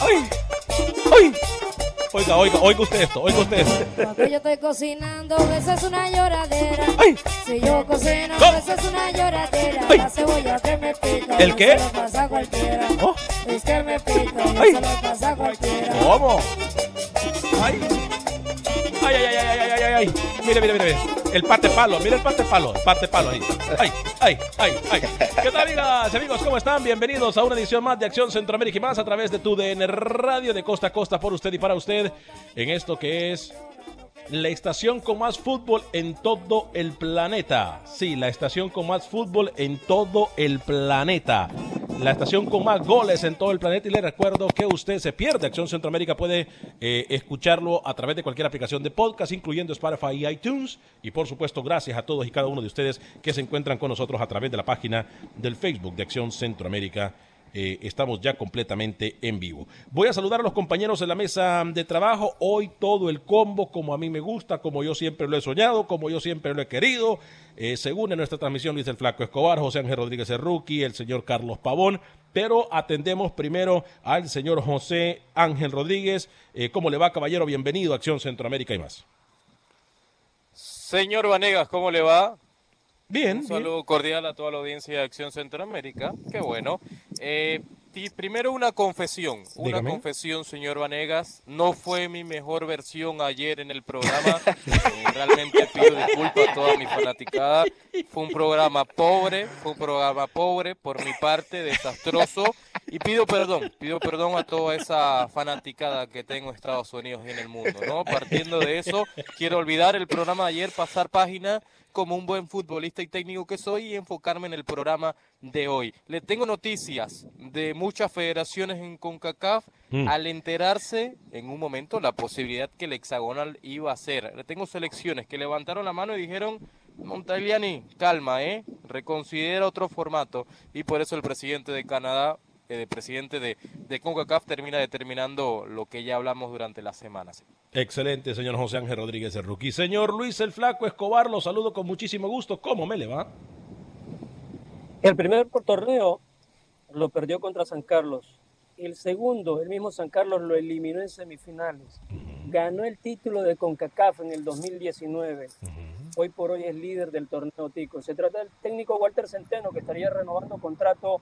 ¡Ay! ¡Ay! Oiga, oiga, oiga usted esto, oiga usted esto. Cuando yo estoy cocinando, eso es una lloradera. ¡Ay! Si yo cocino, ¿Cómo? eso es una lloradera. ¡Ay! La cebolla que me pica. ¿El no qué? Se lo pasa cualquiera. Oh. Es que me pica, no ¡Ay! se lo pasa cualquiera. ¿Cómo? ¡Ay! ¡Ay, ay, ay, ay, ay, ay, ay, ay! Mire, mire, mire. El parte palo, mire el parte palo, el parte palo ahí. ¡Ay, ay, ay, ay! ¿Qué tal, amigas amigos? ¿Cómo están? Bienvenidos a una edición más de Acción Centroamérica y más a través de tu DN Radio de costa a costa por usted y para usted en esto que es la estación con más fútbol en todo el planeta. Sí, la estación con más fútbol en todo el planeta. La estación con más goles en todo el planeta. Y le recuerdo que usted se pierde Acción Centroamérica. Puede eh, escucharlo a través de cualquier aplicación de podcast, incluyendo Spotify y iTunes. Y por supuesto, gracias a todos y cada uno de ustedes que se encuentran con nosotros a través de la página del Facebook de Acción Centroamérica. Eh, estamos ya completamente en vivo. Voy a saludar a los compañeros en la mesa de trabajo. Hoy todo el combo, como a mí me gusta, como yo siempre lo he soñado, como yo siempre lo he querido. Eh, según en nuestra transmisión, Luis el Flaco Escobar, José Ángel Rodríguez Rookie, el señor Carlos Pavón. Pero atendemos primero al señor José Ángel Rodríguez. Eh, ¿Cómo le va, caballero? Bienvenido a Acción Centroamérica y más. Señor Vanegas, ¿cómo le va? Bien. Un saludo cordial a toda la audiencia de Acción Centroamérica. Qué bueno. Eh, y primero una confesión. Una Dígame. confesión, señor Vanegas. No fue mi mejor versión ayer en el programa. Eh, realmente pido disculpas a toda mi fanaticada. Fue un programa pobre, fue un programa pobre por mi parte, desastroso. Y pido perdón, pido perdón a toda esa fanaticada que tengo en Estados Unidos y en el mundo, ¿no? Partiendo de eso, quiero olvidar el programa de ayer, pasar página como un buen futbolista y técnico que soy y enfocarme en el programa de hoy. Le tengo noticias de muchas federaciones en CONCACAF Mm. al enterarse en un momento la posibilidad que el hexagonal iba a ser. Le tengo selecciones que levantaron la mano y dijeron, Montagliani, calma, ¿eh? Reconsidera otro formato. Y por eso el presidente de Canadá, eh, el presidente de, de CONCACAF termina determinando lo que ya hablamos durante las semanas. Excelente, señor José Ángel Rodríguez el Rookie. Señor Luis el Flaco Escobar, lo saludo con muchísimo gusto. ¿Cómo me le va? El primer torneo lo perdió contra San Carlos. El segundo, el mismo San Carlos lo eliminó en semifinales. Ganó el título de CONCACAF en el 2019. Hoy por hoy es líder del torneo Tico. Se trata del técnico Walter Centeno que estaría renovando contrato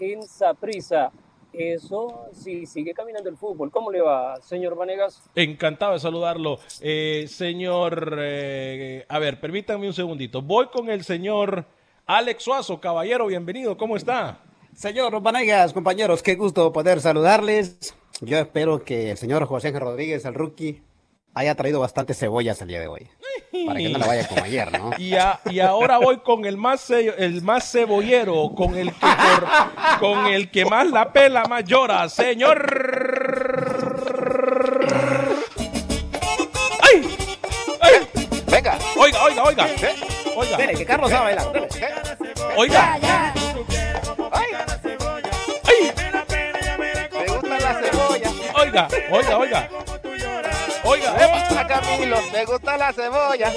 en Saprissa. Eso sí, sigue caminando el fútbol. ¿Cómo le va, señor Vanegas? Encantado de saludarlo. Eh, señor, eh, a ver, permítanme un segundito. Voy con el señor Alex Suazo, caballero, bienvenido, ¿cómo está? Señor Vanegas, compañeros, qué gusto poder saludarles. Yo espero que el señor José Rodríguez, el rookie, haya traído bastante cebollas el día de hoy. Para que no le vaya como ayer, ¿no? Y, a- y ahora voy con el más, ce- el más cebollero, con el, que por- con el que más la pela, más llora, señor. ¡Ay! ¡Ay! Venga, Oiga, oiga, oiga. Oiga, dele, que Carlos sabe bailar. dele. oiga. Ya, ya. ¡Ay! oiga, oiga, oiga. Oiga, epa. Camilo, ¿te gusta la cebolla?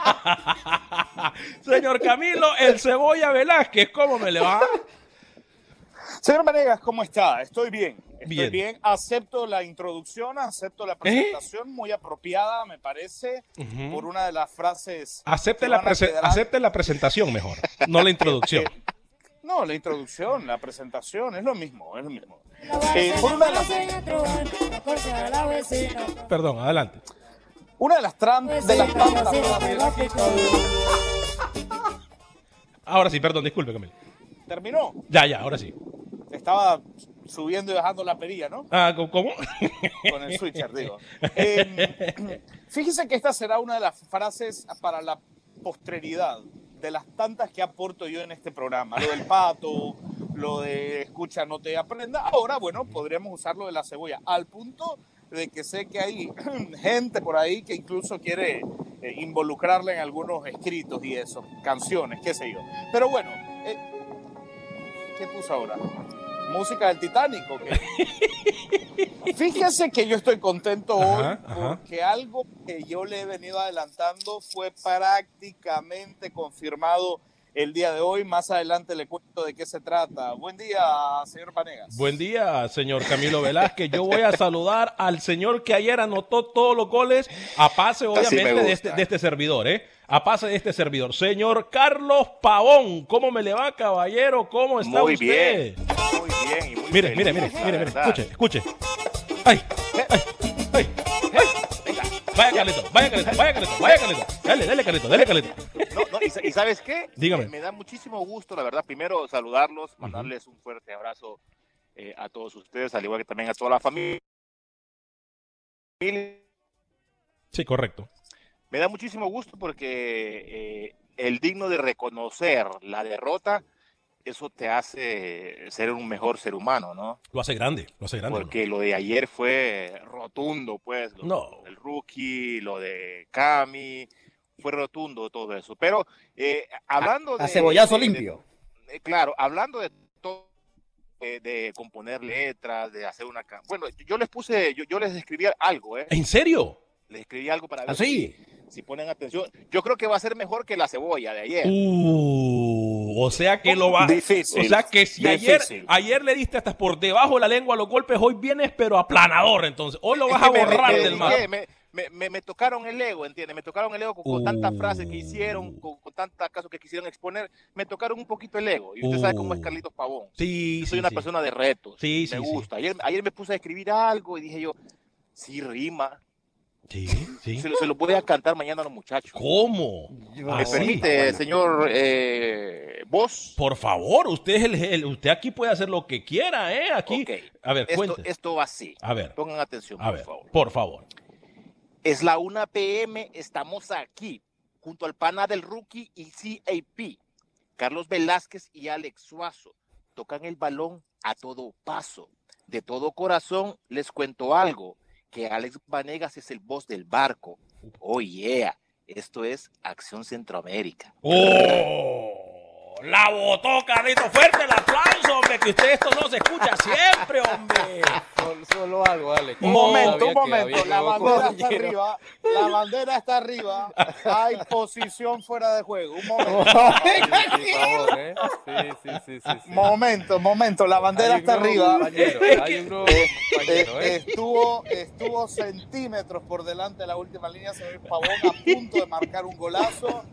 ¡Epa! Señor Camilo, el Cebolla Velázquez, ¿cómo me le va? Señor Manegas, ¿cómo está? Estoy bien. Estoy Bien. bien. Acepto la introducción, acepto la presentación, muy apropiada, me parece, por una de las frases. Acepte la, quedar- acepte la presentación mejor, no la introducción. No, la introducción, la presentación, es lo mismo, es lo mismo. Eh, por una de las. Perdón, adelante. una de las, tran- de las tantas. Ahora sí, perdón, disculpe, Camilo. Terminó. Ya, ya, ahora sí. Estaba subiendo y bajando la perilla, ¿no? Ah, ¿cómo- ¿cómo? Con el switcher, digo. Eh, fíjese que esta será una de las frases para la posteridad, de las tantas que aporto yo en este programa. Lo del pato, lo de escucha, no te aprenda. Ahora, bueno, podríamos usarlo de la cebolla, al punto de que sé que hay gente por ahí que incluso quiere eh, involucrarla en algunos escritos y eso, canciones, qué sé yo. Pero bueno, eh, ¿qué puso ahora? Música del Titanic, ¿o qué? Fíjese que yo estoy contento hoy Ajá, ajá. porque algo que yo le he venido adelantando fue prácticamente confirmado el día de hoy. Más adelante le cuento de qué se trata. Buen día, señor Panegas. Buen día, señor Camilo Velázquez. Yo voy a saludar al señor que ayer anotó todos los goles a pase, me obviamente, de este, de este servidor, ¿eh? A pase de este servidor. Señor Carlos Pavón, ¿cómo me le va, caballero? ¿Cómo está Muy usted? bien, muy bien. Y muy Mire, mire, feliz, mire, mire, mire, verdad. escuche, escuche. Ay, ay, ay, ay. Vaya Carlito, vaya Carlito, vaya Carlito, vaya Carlito. Dale, dale Carlito, dale Carlito. No, no, y, sa- y sabes qué? Dígame. Me da muchísimo gusto, la verdad, primero saludarlos, mandarles un fuerte abrazo eh, a todos ustedes, al igual que también a toda la familia. Sí, correcto. Me da muchísimo gusto porque eh, el digno de reconocer la derrota, eso te hace ser un mejor ser humano, ¿no? Lo hace grande, lo hace grande. Porque lo de ayer fue rotundo, pues. Lo No. del rookie, lo de Cami, fue rotundo todo eso. Pero eh, hablando A de. cebollazo de- de- limpio. eh, claro, hablando de todo. eh, de componer letras, de hacer una... Bueno, yo les puse, yo, yo les escribí algo, ¿eh? ¿En serio? Les escribí algo para ver ¿Así? si, si ponen atención. Yo creo que va a ser mejor que la cebolla de ayer. Uh, o sea que lo va. Difícil, O sea que si ayer, difícil. ayer le diste hasta por debajo de la lengua los golpes, hoy vienes pero aplanador. Entonces, hoy lo vas a Es que me- borrar me- del me- mapa. Me, me, me- me tocaron el ego, ¿entiendes? Me tocaron el ego con, con tantas frases que hicieron, con, con tantas casos que quisieron exponer. Me tocaron un poquito el ego. Y usted sabe cómo es Uh. Carlitos Pavón. Sí, Yo sí, soy una sí. persona de retos. Sí, sí, me sí. gusta. Ayer, ayer me puse a escribir algo y dije yo, sí rima. Sí, sí. Se, lo- se lo voy a cantar mañana a los muchachos. ¿Cómo? ¿Me Así. permite, señor eh, vos? Por favor, usted es el, el- usted aquí puede hacer lo que quiera, ¿eh? Aquí. Ok. A ver, Esto, cuente. esto va así. A ver, Pongan atención, a por ver, favor. por favor. Es la 1 p.m. Estamos aquí, junto al pana del rookie y CAP. Carlos Velázquez y Alex Suazo tocan el balón a todo paso. De todo corazón les cuento algo, que Alex Vanegas es el boss del barco. Oh esto es Acción Centroamérica. ¡Oh! La botó, Carlito. Fuerte el aplauso, hombre, que usted esto no se escucha siempre, hombre. Solo, solo algo, Alex. Un momento, un momento, la bandera está arriba, la bandera está arriba, hay posición fuera de juego. Un momento. Momento, momento, la bandera está arriba. Eh, eh, ¿eh? estuvo, estuvo centímetros por delante de la última línea, se ve Pavón a punto de marcar un golazo.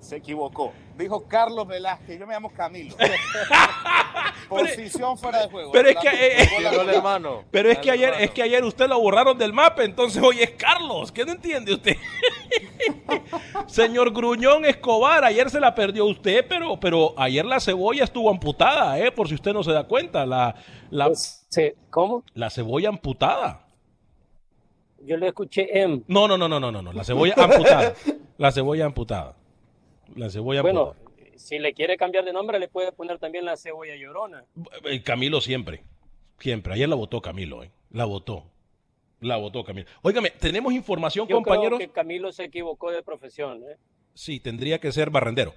Se equivocó. Dijo Carlos Velázquez, yo me llamo Camilo. Posición fuera de juego. pero es que, La- Pero es que ayer, es que ayer usted lo borraron del mapa, entonces hoy es Carlos. ¿Qué no entiende usted? Señor Gruñón Escobar, ayer se la perdió usted, pero, pero ayer la cebolla estuvo amputada, ¿eh? Por si usted no se da cuenta. La, la, Pues, ¿Cómo? la cebolla amputada. Yo le escuché M. No, no, no, no, no, no, no. La cebolla amputada. La cebolla amputada. La cebolla Bueno, amputada. si le quiere cambiar de nombre, le puede poner también la cebolla llorona. Eh, Camilo siempre. Siempre. Ayer la votó Camilo, ¿eh? La votó. La votó Camilo. Óigame, tenemos información, Yo compañeros. creo que Camilo se equivocó de profesión. ¿eh? Sí, tendría que ser barrendero.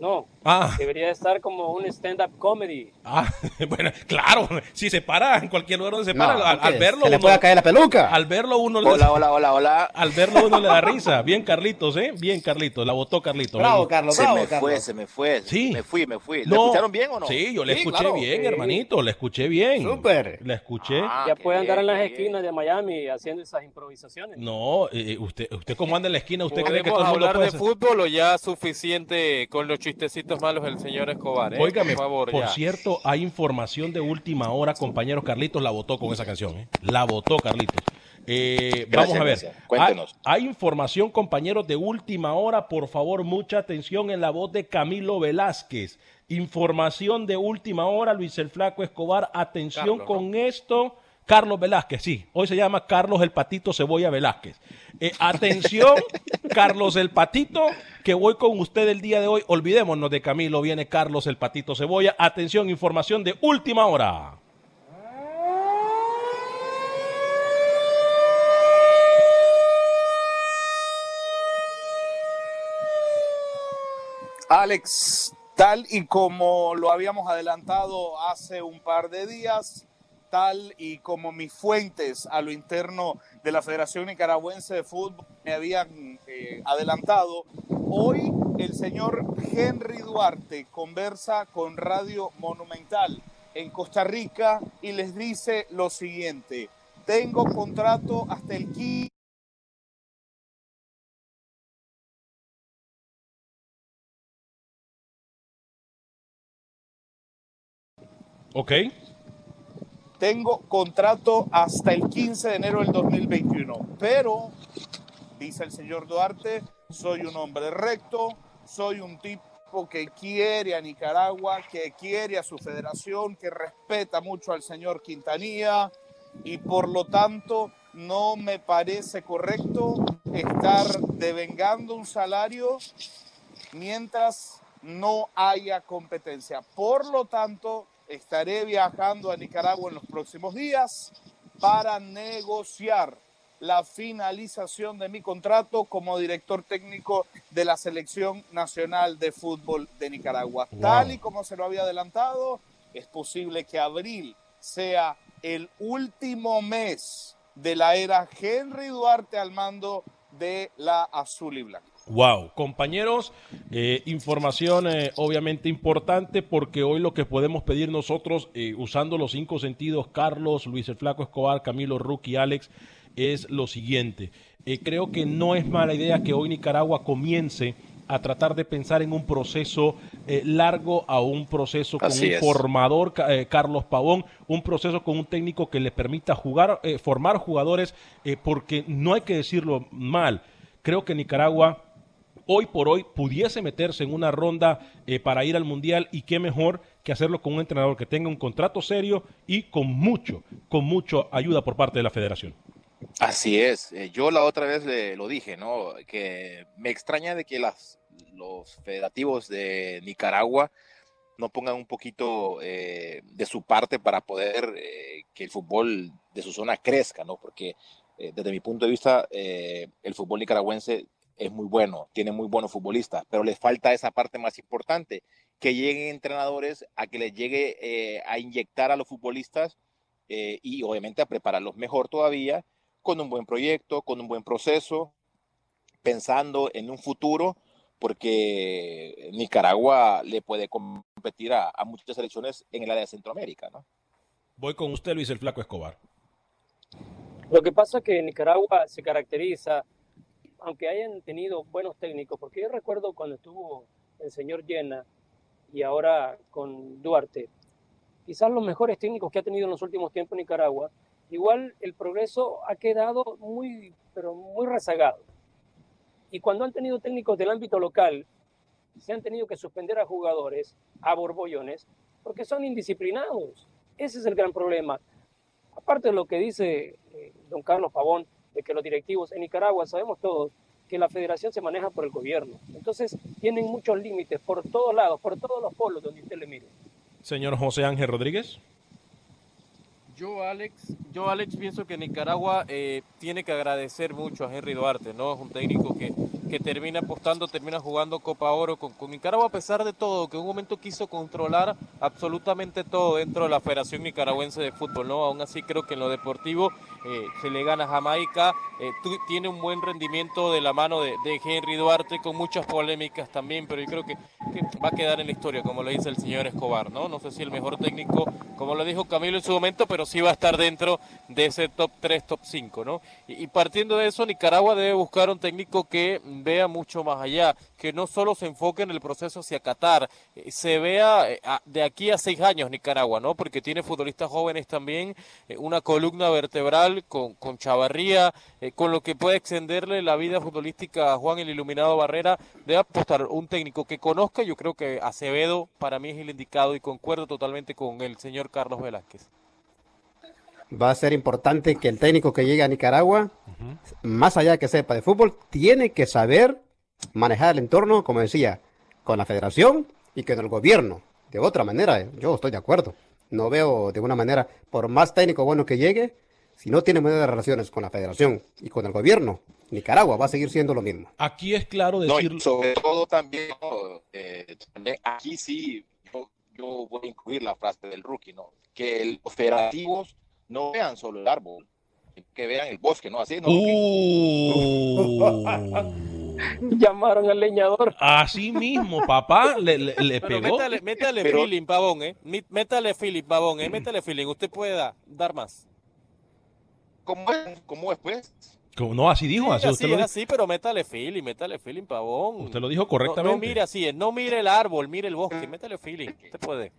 No, Ah. debería estar como un stand-up comedy. Ah, bueno, claro, si se para en cualquier lugar donde se No, para, al, verlo Se le uno- puede caer la peluca. Al verlo uno le- Hola, hola, hola, hola. Al verlo uno le da risa. Bien Carlitos, ¿eh? Bien Carlitos, la votó Carlitos. Bravo, ¿eh? Carlos, Se bravo, me Carlos. fue, se me fue. Sí. Me fui, me fui. ¿Lo No. escucharon bien o no? Sí, yo le Sí, escuché claro. bien, Sí. hermanito, le escuché bien. Súper. Le escuché. Ah, ya puede andar en las bien. esquinas de Miami haciendo esas improvisaciones. No, eh, usted, usted cómo anda en la esquina, usted cree que ¿Podemos todo el mundo hablar puede de hacer? fútbol o ya suficiente con los chistecitos malos del señor Escobar? ¿eh? Óigame, por favor, por ya. cierto, hay información de última hora, compañeros. Carlitos la votó con esa canción, ¿eh? La votó Carlitos. Eh, Gracias, vamos a ver. Cuéntenos. Hay, hay información, compañeros, de última hora. Por favor, mucha atención en la voz de Camilo Velázquez. Información de última hora, Luis el Flaco Escobar. Atención Carlos, con esto. Carlos Velázquez, sí. Hoy se llama Carlos el Patito Cebolla Velázquez. Eh, atención, Carlos el Patito, que voy con usted el día de hoy. Olvidémonos de Camilo, viene Carlos el Patito Cebolla. Atención, información de última hora. Alex, tal y como lo habíamos adelantado hace un par de días, y como mis fuentes a lo interno de la Federación Nicaragüense de Fútbol me habían eh, adelantado, hoy el señor Henry Duarte conversa con Radio Monumental en Costa Rica y les dice lo siguiente, tengo contrato hasta el 15 Ok. Tengo contrato hasta el 15 de enero del 2021, pero, dice el señor Duarte, soy un hombre recto, soy un tipo que quiere a Nicaragua, que quiere a su federación, que respeta mucho al señor Quintanilla y por lo tanto no me parece correcto estar devengando un salario mientras no haya competencia. Por lo tanto, estaré viajando a Nicaragua en los próximos días para negociar la finalización de mi contrato como director técnico de la Selección Nacional de Fútbol de Nicaragua. Wow. Tal y como se lo había adelantado, es posible que abril sea el último mes de la era Henry Duarte al mando de la Azul y Blanca. Wow, compañeros, eh, información eh, obviamente importante porque hoy lo que podemos pedir nosotros, eh, usando los cinco sentidos, Carlos, Luis el Flaco Escobar, Camilo Ruki, Alex, es lo siguiente. Creo que no es mala idea que hoy Nicaragua comience a tratar de pensar en un proceso eh, largo a un proceso con Así un es. formador, ca- eh, Carlos Pavón, un proceso con un técnico que le permita jugar, eh, formar jugadores, porque no hay que decirlo mal. Creo que Nicaragua hoy por hoy pudiese meterse en una ronda eh, para ir al Mundial y qué mejor que hacerlo con un entrenador que tenga un contrato serio y con mucho, con mucho ayuda por parte de la federación. Así es. Eh, Yo la otra vez le, lo dije, ¿no? Que me extraña de que los federativos de Nicaragua no pongan un poquito eh, de su parte para poder que el fútbol de su zona crezca, ¿no? Porque desde mi punto de vista, el fútbol nicaragüense es muy bueno, tiene muy buenos futbolistas, pero les falta esa parte más importante, que lleguen entrenadores a que les llegue eh, a inyectar a los futbolistas eh, y obviamente a prepararlos mejor todavía con un buen proyecto, con un buen proceso, pensando en un futuro, porque Nicaragua le puede competir a, a muchas selecciones en el área de Centroamérica, ¿no? Voy con usted, Luis el Flaco Escobar. Lo que pasa es que Nicaragua se caracteriza, aunque hayan tenido buenos técnicos, porque yo recuerdo cuando estuvo el señor Llena y ahora con Duarte, quizás los mejores técnicos que ha tenido en los últimos tiempos Nicaragua, igual el progreso ha quedado muy, pero muy rezagado. Y cuando han tenido técnicos del ámbito local, se han tenido que suspender a jugadores, a borbollones, porque son indisciplinados. Ese es el gran problema. Aparte de lo que dice eh, don Carlos Pavón, de que los directivos en Nicaragua sabemos todos que la federación se maneja por el gobierno. Entonces tienen muchos límites por todos lados, por todos los polos donde usted le mire. Señor José Ángel Rodríguez. Yo, Alex, yo, Alex, pienso que Nicaragua eh, tiene que agradecer mucho a Henry Duarte, ¿no? Es un técnico que, que termina apostando, termina jugando Copa Oro con, Nicaragua, a pesar de todo, que en un momento quiso controlar absolutamente todo dentro de la Federación Nicaragüense de Fútbol, ¿no? Aún así creo que en lo deportivo eh, se le gana a Jamaica, eh, tiene un buen rendimiento de la mano de, Henry Duarte, con muchas polémicas también, pero yo creo que, va a quedar en la historia, como lo dice el señor Escobar, ¿no? No sé si el mejor técnico, como lo dijo Camilo en su momento, pero sí va a estar dentro de ese top 3, top 5, ¿no? Y partiendo de eso, Nicaragua debe buscar un técnico que vea mucho más allá, que no solo se enfoque en el proceso hacia Qatar, eh, se vea eh, de aquí a seis años Nicaragua, ¿no? Porque tiene futbolistas jóvenes también, eh, una columna vertebral con, con Chavarría, con lo que puede extenderle la vida futbolística a Juan el Iluminado Barrera, debe apostar un técnico que conozca, yo creo que Acevedo para mí es el indicado y concuerdo totalmente con el señor Carlos Velázquez. Va a ser importante que el técnico que llegue a Nicaragua, más allá de que sepa de fútbol, tiene que saber manejar el entorno, como decía, con la federación y con el gobierno. De otra manera, yo estoy de acuerdo. No veo de una manera, por más técnico bueno que llegue, si no tiene buenas relaciones con la federación y con el gobierno, Nicaragua va a seguir siendo lo mismo. Aquí es claro No, decir... y sobre todo. Eh, también aquí sí, yo, yo voy a incluir la frase del rookie, ¿no? Que el- los federativos no vean solo el árbol, que vean el bosque, ¿no? Así, ¿no? Uh. Llamaron al leñador. Así mismo, papá, le, le- le Pero pegó. métale, métale Pero- feeling, pavón, ¿eh? Métale feeling, pavón, ¿eh? Métale feeling. Usted puede da- dar más. ¿Cómo es? ¿Cómo es, pues? Como- No, así dijo, Sí, así, así, usted, lo es dijo, así, pero métale feeling, métale feeling, pavón. usted lo dijo No, correctamente. no mire así, es, no mire el árbol, mire el bosque, métale feeling. Usted puede.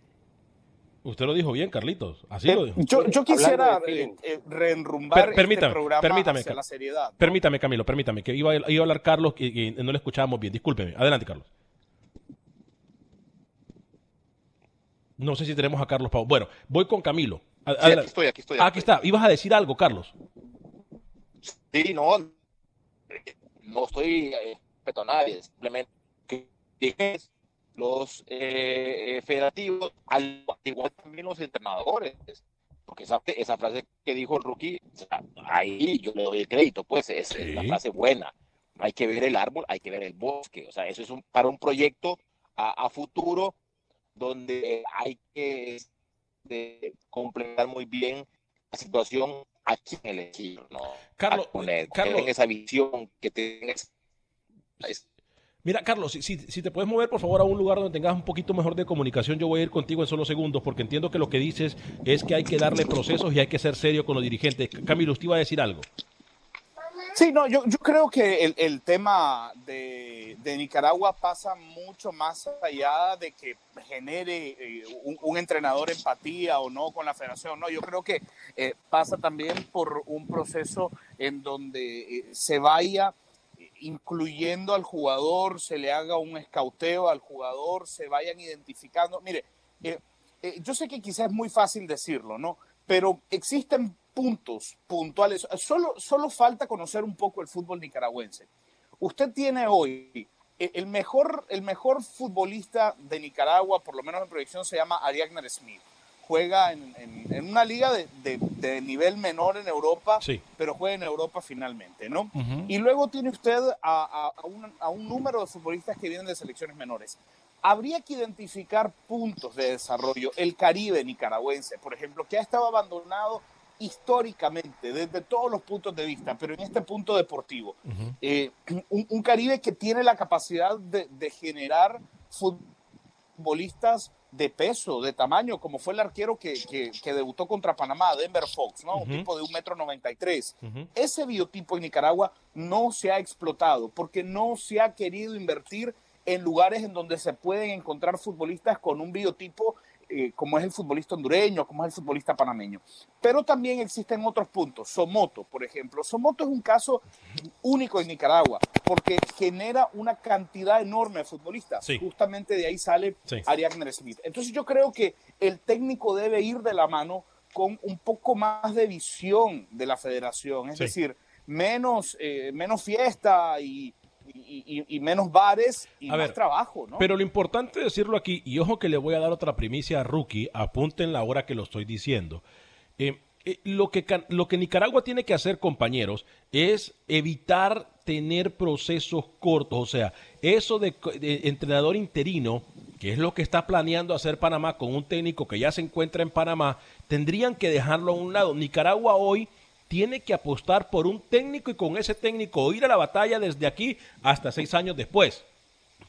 Usted lo dijo bien, Carlitos. Así lo dijo. Yo, yo quisiera de eh, eh, reenrumbar Per- permítame, este programa permítame, hacia Car- la seriedad. ¿no? Permítame, Camilo, permítame, que iba a, iba a hablar Carlos y, y no le escuchábamos bien. Discúlpeme. Adelante, Carlos. No sé si tenemos a Carlos Pau. Bueno, voy con Camilo. Sí, aquí estoy, aquí estoy. Ah, aquí está. Ibas a decir algo, Carlos. Sí, no, no estoy eh, respeto a nadie, simplemente que que los eh, eh, federativos, al igual también los entrenadores, porque esa, esa frase que dijo el rookie, o sea, ahí yo le doy el crédito, pues es, es la Sí. frase buena. Hay que ver el árbol, hay que ver el bosque, o sea, eso es un, para un proyecto a, a futuro donde hay que este, completar muy bien la situación a quién elegir, ¿no? Carlos, A poner, Carlos. esa visión, que tengan esa- es- Mira, Carlos, si, si- te puedes mover por favor a un lugar donde tengas un poquito mejor de comunicación, yo voy a ir contigo en solo segundos porque entiendo que lo que dices es que hay que darle procesos y hay que ser serio con los dirigentes. Camilo, usted iba a decir algo. Sí, no, yo, yo creo que el, el tema de, de Nicaragua pasa mucho más allá de que genere eh, un, un entrenador empatía o no con la federación. No, yo creo que eh, pasa también por un proceso en donde eh, se vaya incluyendo al jugador, se le haga un escauteo al jugador, se vayan identificando. Mire, eh, eh, yo sé que quizás es muy fácil decirlo, ¿no? Pero existen puntos puntuales. Solo, solo falta conocer un poco el fútbol nicaragüense. Usted tiene hoy eh, el mejor, el mejor futbolista de Nicaragua, por lo menos en proyección, se llama Ariagner Smith. Juega en, en- en una liga de, de- de nivel menor en Europa, Sí. pero juega en Europa finalmente, ¿no? Ujú. Y luego tiene usted a, un, a un número de futbolistas que vienen de selecciones menores. Habría que identificar puntos de desarrollo. El Caribe nicaragüense, por ejemplo, que ha estado abandonado históricamente, desde todos los puntos de vista, pero en este punto deportivo. Eh, un, un Caribe que tiene la capacidad de, de generar futbolistas de peso, de tamaño, como fue el arquero que, que- que debutó contra Panamá, Denver Fox, ¿no? Un tipo de un metro noventa y tres. Ujú. Ese biotipo en Nicaragua no se ha explotado porque no se ha querido invertir en lugares en donde se pueden encontrar futbolistas con un biotipo eh, como es el futbolista hondureño, como es el futbolista panameño. Pero también existen otros puntos. Somoto, por ejemplo. Somoto es un caso único en Nicaragua porque genera una cantidad enorme de futbolistas. Sí. Justamente de ahí sale Sí. Ariagner Smith. Entonces yo creo que el técnico debe ir de la mano con un poco más de visión de la federación, es Sí. decir, menos, eh, menos fiesta y, y- y- y menos bares y A más ver, trabajo, ¿no? Pero lo importante es decirlo aquí, y ojo que le voy a dar otra primicia a Rookie, apunten la hora que lo estoy diciendo. Eh, eh, lo, que, lo que Nicaragua tiene que hacer, compañeros, es evitar tener procesos cortos. O sea, eso de, de entrenador interino, que es lo que está planeando hacer Panamá con un técnico que ya se encuentra en Panamá, tendrían que dejarlo a un lado. Nicaragua hoy tiene que apostar por un técnico y con ese técnico ir a la batalla desde aquí hasta seis años después.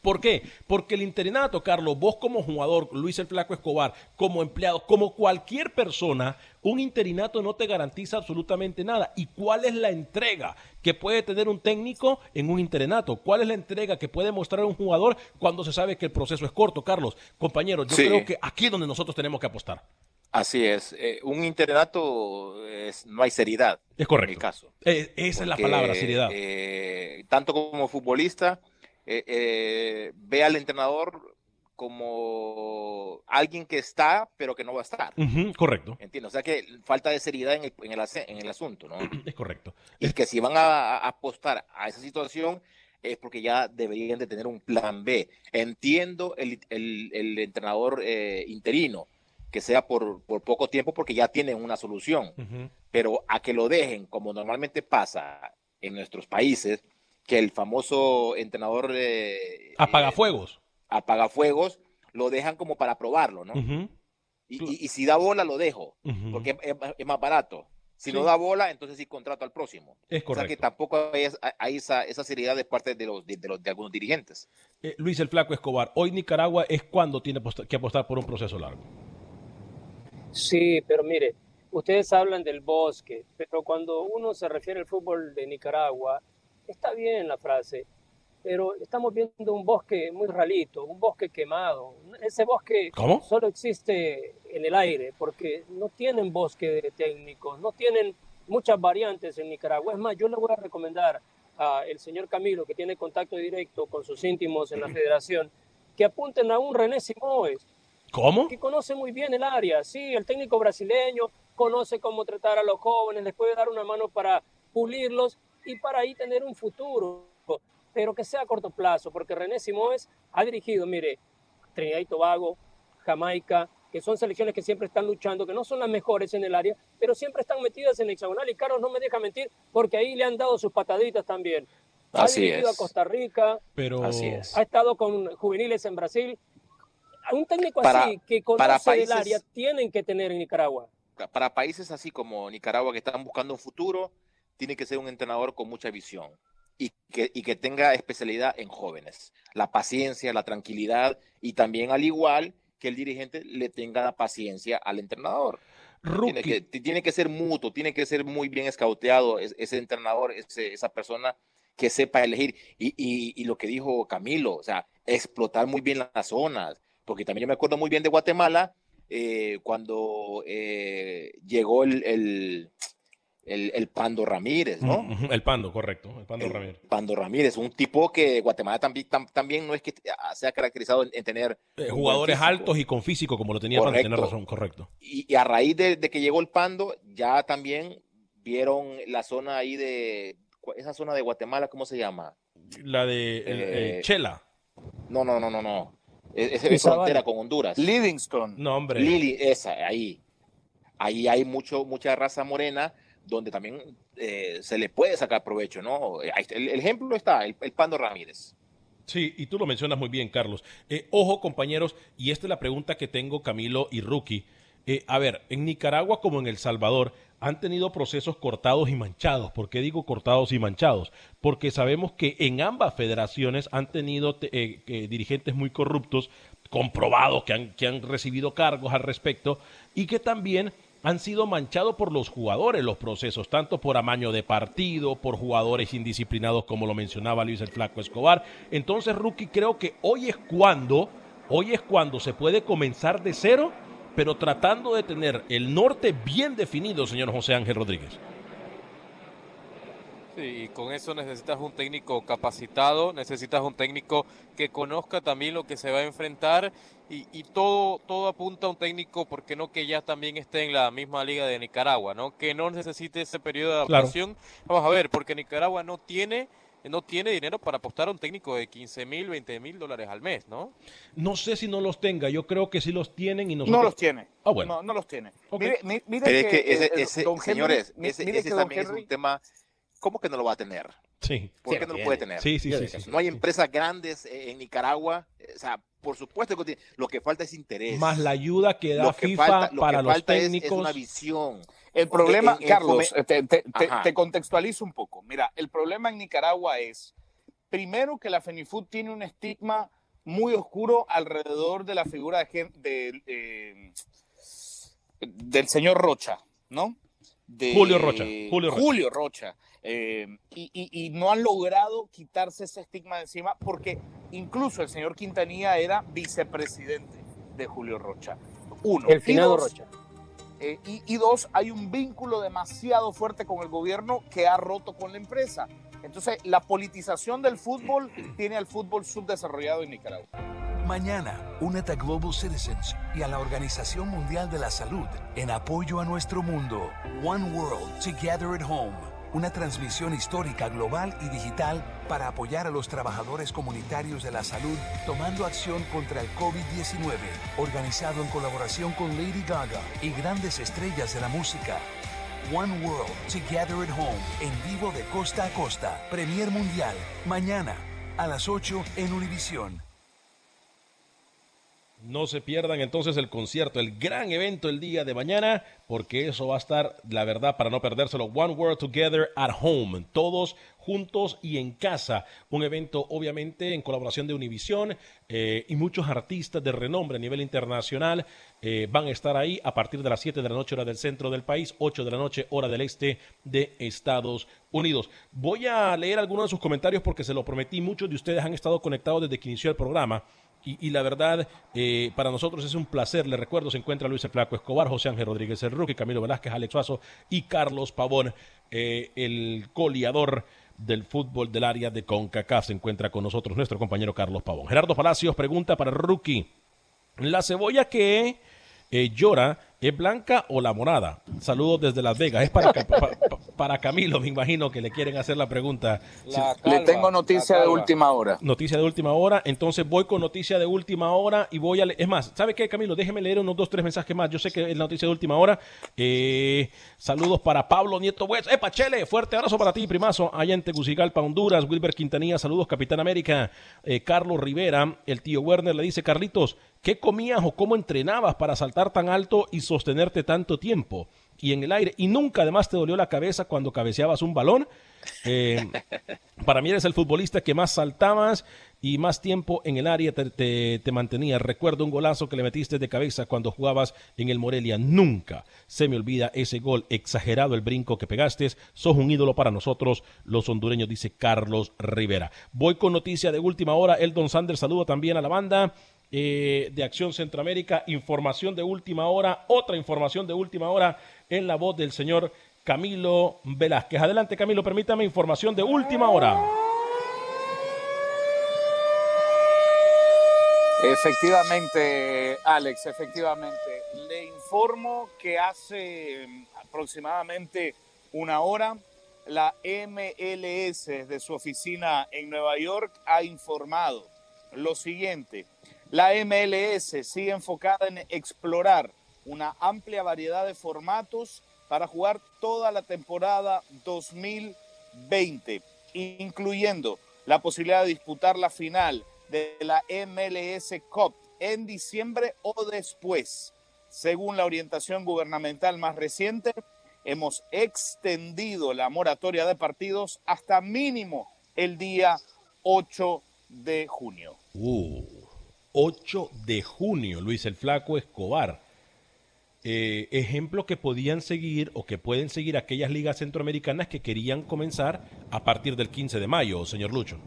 ¿Por qué? Porque el interinato, Carlos, vos como jugador, Luis el Flaco Escobar, como empleado, como cualquier persona, un interinato no te garantiza absolutamente nada. ¿Y cuál es la entrega que puede tener un técnico en un interinato? ¿Cuál es la entrega que puede mostrar un jugador cuando se sabe que el proceso es corto? Carlos, compañeros, yo Sí. creo que aquí es donde nosotros tenemos que apostar. Así es. eh, un internato es, no hay seriedad. Es correcto. En mi caso. Eh, esa es la palabra, seriedad. eh, tanto como futbolista, ve al entrenador como alguien que está, pero que no va a estar. Correcto, ¿Entiendes? O sea que falta de seriedad en el, en el, en el asunto, ¿no? es correcto. Y que si van a, a apostar a esa situación es porque ya deberían de tener un plan B. Entiendo el, el- el entrenador eh, interino, que sea por, por poco tiempo porque ya tienen una solución, pero a que lo dejen como normalmente pasa en nuestros países, que el famoso entrenador eh, Apagafuegos. apagafuegos lo dejan como para probarlo, ¿no? Y, y- y si da bola, lo dejo, porque es, es más barato. Si no da bola, entonces sí contrato al próximo. Es O sea que correcto. tampoco hay, es- hay esa, esa seriedad de parte de, los, de, de los, de algunos dirigentes. Eh, Luis el Flaco Escobar, hoy Nicaragua es cuando tiene que apostar por un proceso largo. Sí, pero mire, ustedes hablan del bosque, pero cuando uno se refiere al fútbol de Nicaragua, está bien la frase, pero estamos viendo un bosque muy ralito, un bosque quemado. Ese bosque ¿Cómo? solo existe en el aire, porque no tienen bosque de técnicos, no tienen muchas variantes en Nicaragua. Es más, yo le voy a recomendar al señor Camilo, que tiene contacto directo con sus íntimos en la federación, que apunten a un René Simoes, ¿Cómo? que conoce muy bien el área. Sí, el técnico brasileño conoce cómo tratar a los jóvenes, les puede dar una mano para pulirlos y para ahí tener un futuro, pero que sea a corto plazo, porque René Simóes ha dirigido, mire, Trinidad y Tobago, Jamaica, que son selecciones que siempre están luchando, que no son las mejores en el área, pero siempre están metidas en hexagonal y Carlos no me deja mentir porque ahí le han dado sus pataditas también. Ha Así dirigido es. a Costa Rica, Pero Así es. ha estado con juveniles en Brasil. Un técnico Para- así que conoce países- área tienen que tener en Nicaragua. Para países así como Nicaragua que están buscando un futuro, tiene que ser un entrenador con mucha visión y que, y que tenga especialidad en jóvenes. La paciencia, la tranquilidad y también al igual que el dirigente le tenga la paciencia al entrenador. Tiene que, tiene que ser mutuo, tiene que ser muy bien escauteado es- ese entrenador, ese- esa persona que sepa elegir. Y, y- y lo que dijo Camilo, o sea, explotar muy bien las zonas, porque también yo me acuerdo muy bien de Guatemala eh, cuando eh, llegó el, el, el- el Pando Ramírez, ¿no? El Pando, correcto. El Pando Ramírez. Pando Ramírez, un tipo que Guatemala también, tam- también no es que sea caracterizado en, en tener Eh, jugadores altos y con físico, como lo tenía Pando, tener Correcto. razón, correcto. y, y a raíz de, de que llegó el Pando, ya también vieron la zona ahí de, esa zona de Guatemala, ¿cómo se llama? La de el- Chela. No, no, no, no, no. Es, es- frontera con Honduras. Livingston. No, hombre. Lili, esa, ahí. Ahí hay mucho, mucha raza morena donde también eh, se le puede sacar provecho, ¿no? Está, El, el ejemplo está, el, el Pando Ramírez. Sí, y tú lo mencionas muy bien, Carlos. Eh, ojo, compañeros, y esta es la pregunta que tengo Camilo y Rookie. Eh, a ver, en Nicaragua como en El Salvador han tenido procesos cortados y manchados. ¿Por qué digo cortados y manchados? Porque sabemos que en ambas federaciones han tenido te- eh, eh, dirigentes muy corruptos, comprobados que han, que han recibido cargos al respecto, y que también han sido manchados por los jugadores los procesos, tanto por amaño de partido, por jugadores indisciplinados, como lo mencionaba Luis el Flaco Escobar. Entonces, Rookie, creo que hoy es cuando, hoy es cuando se puede comenzar de cero, pero tratando de tener el norte bien definido, señor José Ángel Rodríguez. Sí, y con eso necesitas un técnico capacitado, necesitas un técnico que conozca también lo que se va a enfrentar y, y todo, todo apunta a un técnico, porque no que ya también esté en la misma liga de Nicaragua, ¿no? Que no necesite ese periodo de Claro. adaptación. Vamos a ver, porque Nicaragua no tiene, no tiene dinero para apostar a un técnico de 15 mil, 20 mil dólares al mes, ¿no? No sé si no los tenga, yo creo que sí los tienen y nosotros... No los tiene. Ah, bueno. No, no los tiene. Ok. Mire, mi- mire Pero es que ese, ese- don Henry- señores, ese, mire ese que don también es un Henry- tema, ¿cómo que no lo va a tener? Sí. ¿Por qué no lo puede tener? Sí, sí, sí, sí. No hay empresas grandes eh, en Nicaragua. eh, O sea, por supuesto que tiene- lo que falta es interés. Más la ayuda que da Lo que FIFA falta- lo para que los falta es- es técnicos. una visión. El problema, En- en Carlos, te, te- te- Ajá. te contextualizo un poco. Mira, el problema en Nicaragua es, primero, que la FENIFUT tiene un estigma muy oscuro alrededor de la figura de, eh, del señor Rocha, ¿no? De- Julio Rocha, Julio Rocha. Rocha. Eh, y, y- y no han logrado quitarse ese estigma de encima porque incluso el señor Quintanilla era vicepresidente de Julio Rocha. Uno. El Y finado dos, Rocha. eh, y, y dos, hay un vínculo demasiado fuerte con el gobierno que ha roto con la empresa. Entonces, la politización del fútbol tiene al fútbol subdesarrollado en Nicaragua. Mañana, únete a Global Citizens y a la Organización Mundial de la Salud en apoyo a nuestro mundo. One World Together at Home. Una transmisión histórica global y digital para apoyar a los trabajadores comunitarios de la salud tomando acción contra el COVID-19. Organizado en colaboración con Lady Gaga y grandes estrellas de la música. One World Together at Home en vivo de costa a costa. Premier Mundial. Mañana a las 8 en Univisión. No se pierdan entonces el concierto, el gran evento el día de mañana, porque eso va a estar, la verdad, para no perdérselo, One World Together at Home, todos juntos y en casa. Un evento, obviamente, en colaboración de Univision eh, y muchos artistas de renombre a nivel internacional eh, van a estar ahí a partir de las 7 de la noche, hora del centro del país, 8 de la noche, hora del este de Estados Unidos. Voy a leer algunos de sus comentarios porque se lo prometí. Muchos de ustedes han estado conectados desde que inició el programa. Y, la verdad, eh, para nosotros es un placer. Les recuerdo, se encuentra Luis Flaco Escobar, José Ángel Rodríguez el Rookie, Camilo Velázquez, Alex Suazo y Carlos Pavón, eh, el coleador del fútbol del área de CONCACAF. Se encuentra con nosotros nuestro compañero Carlos Pavón. Gerardo Palacios pregunta para Rookie. ¿La cebolla que eh, llora es blanca o la morada? Saludos desde Las Vegas. Es para, Ca- pa- pa- para Camilo, me imagino que le quieren hacer la pregunta. La Le tengo noticia de última hora. Noticia de última hora. Entonces voy con noticia de última hora y voy a... Es más, ¿sabe qué, Camilo? Déjeme leer unos dos, tres mensajes más. Yo sé que es la noticia de última hora. Eh, saludos para Pablo Nieto West. ¡Epa, Chele! Fuerte abrazo para ti, primazo. Allá en Tegucigalpa, Honduras. Wilber Quintanilla, saludos, Capitán América. Eh, Carlos Rivera, el tío Werner le dice, Carlitos, ¿qué comías o cómo entrenabas para saltar tan alto y sostenerte tanto tiempo? Y en el aire. Y nunca además te dolió la cabeza cuando cabeceabas un balón. Eh, para mí eres el futbolista que más saltabas y más tiempo en el área te, te, te mantenías. Recuerdo un golazo que le metiste de cabeza cuando jugabas en el Morelia. Nunca se me olvida ese gol. Exagerado el brinco que pegaste. Sos un ídolo para nosotros, los hondureños, dice Carlos Rivera. Voy con noticia de última hora. El Don Sanders saluda también a la banda. eh, de Acción Centroamérica, información de última hora, otra información de última hora en la voz del señor Camilo Velázquez. Adelante, Camilo, permítame información de última hora. Efectivamente, Alex, efectivamente. Le informo que hace mm, aproximadamente una hora la MLS de su oficina en Nueva York ha informado lo siguiente. La MLS sigue enfocada en explorar una amplia variedad de formatos para jugar toda la temporada 2020, incluyendo la posibilidad de disputar la final de la MLS Cup en diciembre o después. Según la orientación gubernamental más reciente, hemos extendido la moratoria de partidos hasta mínimo el día 8 de junio. Uh, 8 de junio, Luis el Flaco Escobar. Eh, ejemplo que podían seguir o que pueden seguir aquellas ligas centroamericanas que querían comenzar a partir del 15 de mayo, señor Lucho.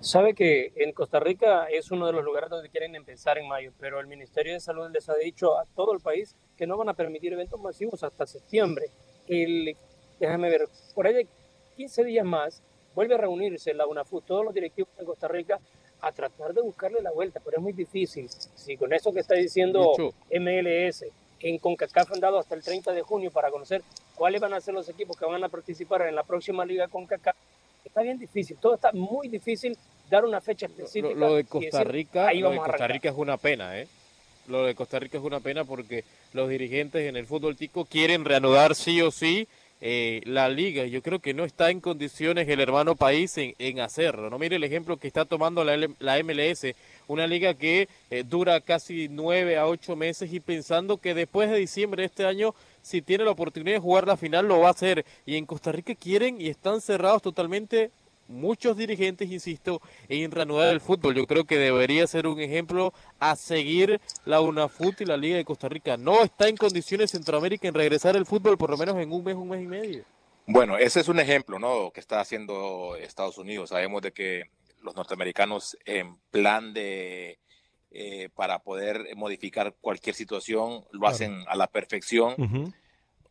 Sabe que en Costa Rica es uno de los lugares donde quieren empezar en mayo, pero el Ministerio de Salud les ha dicho a todo el país que no van a permitir eventos masivos hasta septiembre. El, déjame ver, por ahí de 15 días más vuelve a reunirse la UNAFUT, todos los directivos de Costa Rica, a tratar de buscarle la vuelta, pero es muy difícil. Si con eso que está diciendo. MLS, en CONCACAF han dado hasta el 30 de junio para conocer cuáles van a ser los equipos que van a participar en la próxima liga CONCACAF, está bien difícil, todo está muy difícil dar una fecha específica. Lo, lo de Costa Rica, lo de Costa. Rica es una pena, ¿eh? Lo de Costa Rica es una pena porque los dirigentes en el fútbol tico quieren reanudar sí o sí eh, la liga. Yo creo que no está en condiciones el hermano país en, en hacerlo. No mire el ejemplo que está tomando la, la MLS, una liga que eh, dura casi nueve a ocho meses y pensando que después de diciembre de este año, si tiene la oportunidad de jugar la final, lo va a hacer. Y en Costa Rica quieren y están cerrados totalmente muchos dirigentes, insisto, en reanudar el fútbol. Yo creo que debería ser un ejemplo a seguir la UNAFUT y la Liga de Costa Rica. No está en condiciones Centroamérica en regresar el fútbol por lo menos en un mes, un mes y medio. Bueno, ese es un ejemplo, ¿no? Que está haciendo Estados Unidos. Sabemos de que los norteamericanos en plan de eh, para poder modificar cualquier situación lo Claro. hacen a la perfección.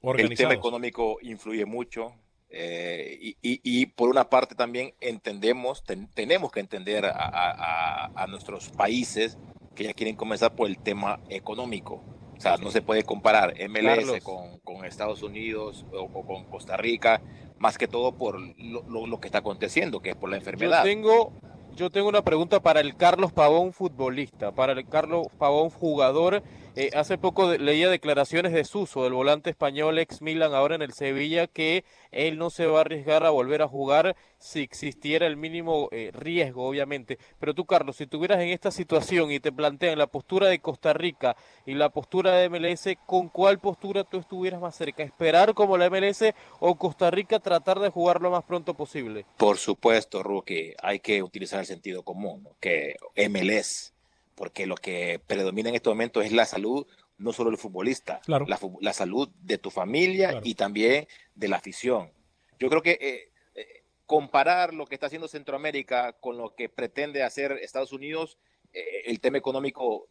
El tema económico influye mucho. Eh, y, y- y por una parte también entendemos, ten- tenemos que entender a, a- a- nuestros países que ya quieren comenzar por el tema económico. O sea, no se puede comparar MLS con, con Estados Unidos o, o con Costa Rica, más que todo por lo, lo- lo que está aconteciendo, que es por la Yo enfermedad. tengo, yo tengo una pregunta para el Carlos Pavón futbolista, para el Carlos Pavón jugador. Eh, hace poco leía declaraciones de Suso, del volante español ex Milan, ahora en el Sevilla, que él no se va a arriesgar a volver a jugar si existiera el mínimo eh, riesgo, obviamente. Pero tú, Carlos, si estuvieras en esta situación y te plantean la postura de Costa Rica y la postura de MLS, ¿con cuál postura tú estuvieras más cerca? ¿Esperar como la MLS o Costa Rica tratar de jugar lo más pronto posible? Por supuesto, Rookie, hay que utilizar el sentido común, que MLS, porque lo que predomina en este momento es la salud, no solo del futbolista, Claro. la, la salud de tu familia Claro. y también de la afición. Yo creo que eh, eh, comparar lo que está haciendo Centroamérica con lo que pretende hacer Estados Unidos, eh, el tema económico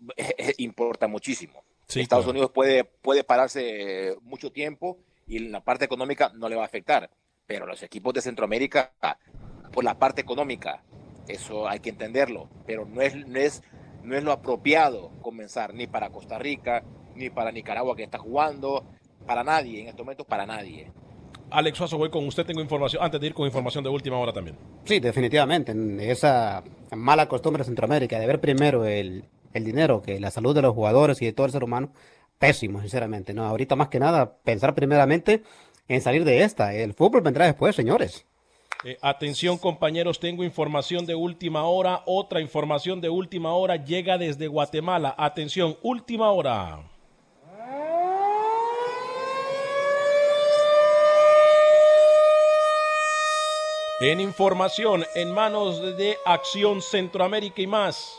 importa muchísimo. Sí, Estados claro. Unidos puede, puede pararse mucho tiempo y en la parte económica no le va a afectar. Pero los equipos de Centroamérica, por la parte económica, eso hay que entenderlo. Pero no es, no es, no es lo apropiado comenzar ni para Costa Rica, ni para Nicaragua que está jugando, para nadie, en estos momentos para nadie. Alex Suazo, voy con usted, tengo información, antes de ir con información de última hora también. Sí, definitivamente. en Esa mala costumbre de Centroamérica de ver primero el, el dinero que la salud de los jugadores y de todo el ser humano, pésimo, sinceramente. No, ahorita más que nada pensar primeramente en salir de esta. El fútbol vendrá después, señores. Eh, atención compañeros, tengo información de última hora. Otra información de última hora llega desde Guatemala. Atención, última hora. En información, en manos de Acción Centroamérica y más,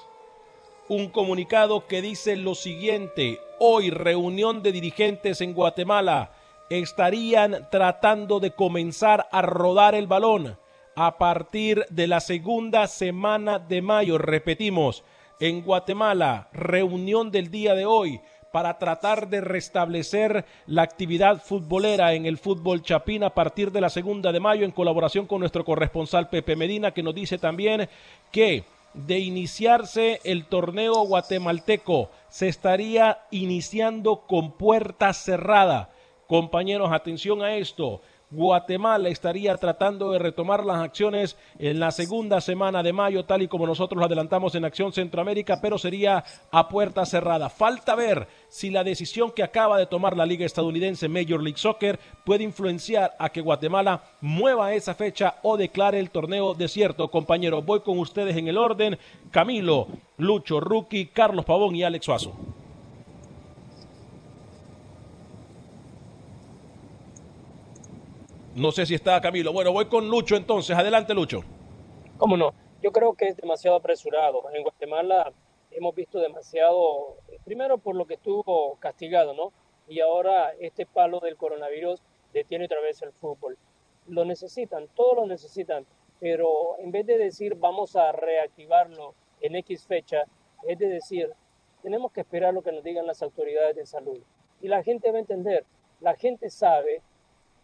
un comunicado que dice lo siguiente. Hoy, reunión de dirigentes en Guatemala estarían tratando de comenzar a rodar el balón a partir de la segunda semana de mayo. Repetimos, en Guatemala, reunión del día de hoy para tratar de restablecer la actividad futbolera en el fútbol chapín a partir de la segunda de mayo en colaboración con nuestro corresponsal Pepe Medina que nos dice también que de iniciarse el torneo guatemalteco se estaría iniciando con puerta cerrada. Compañeros, atención a esto. Guatemala estaría tratando de retomar las acciones en la segunda semana de mayo, tal y como nosotros lo adelantamos en Acción Centroamérica, pero sería a puerta cerrada. Falta ver si la decisión que acaba de tomar la Liga Estadounidense Major League Soccer puede influenciar a que Guatemala mueva esa fecha o declare el torneo desierto. Compañeros, voy con ustedes en el orden. Camilo, Lucho, Rookie, Carlos Pavón y Alex Suazo. No sé si está Camilo. Bueno, voy con Lucho entonces. Adelante, Lucho. ¿Cómo no? Yo creo que es demasiado apresurado. En Guatemala hemos visto demasiado, primero por lo que estuvo castigado, ¿no? Y ahora este palo del coronavirus detiene otra vez el fútbol. Lo necesitan, todos lo necesitan, pero en vez de decir vamos a reactivarlo en X fecha, es de decir, tenemos que esperar lo que nos digan las autoridades de salud. Y la gente va a entender, la gente sabe,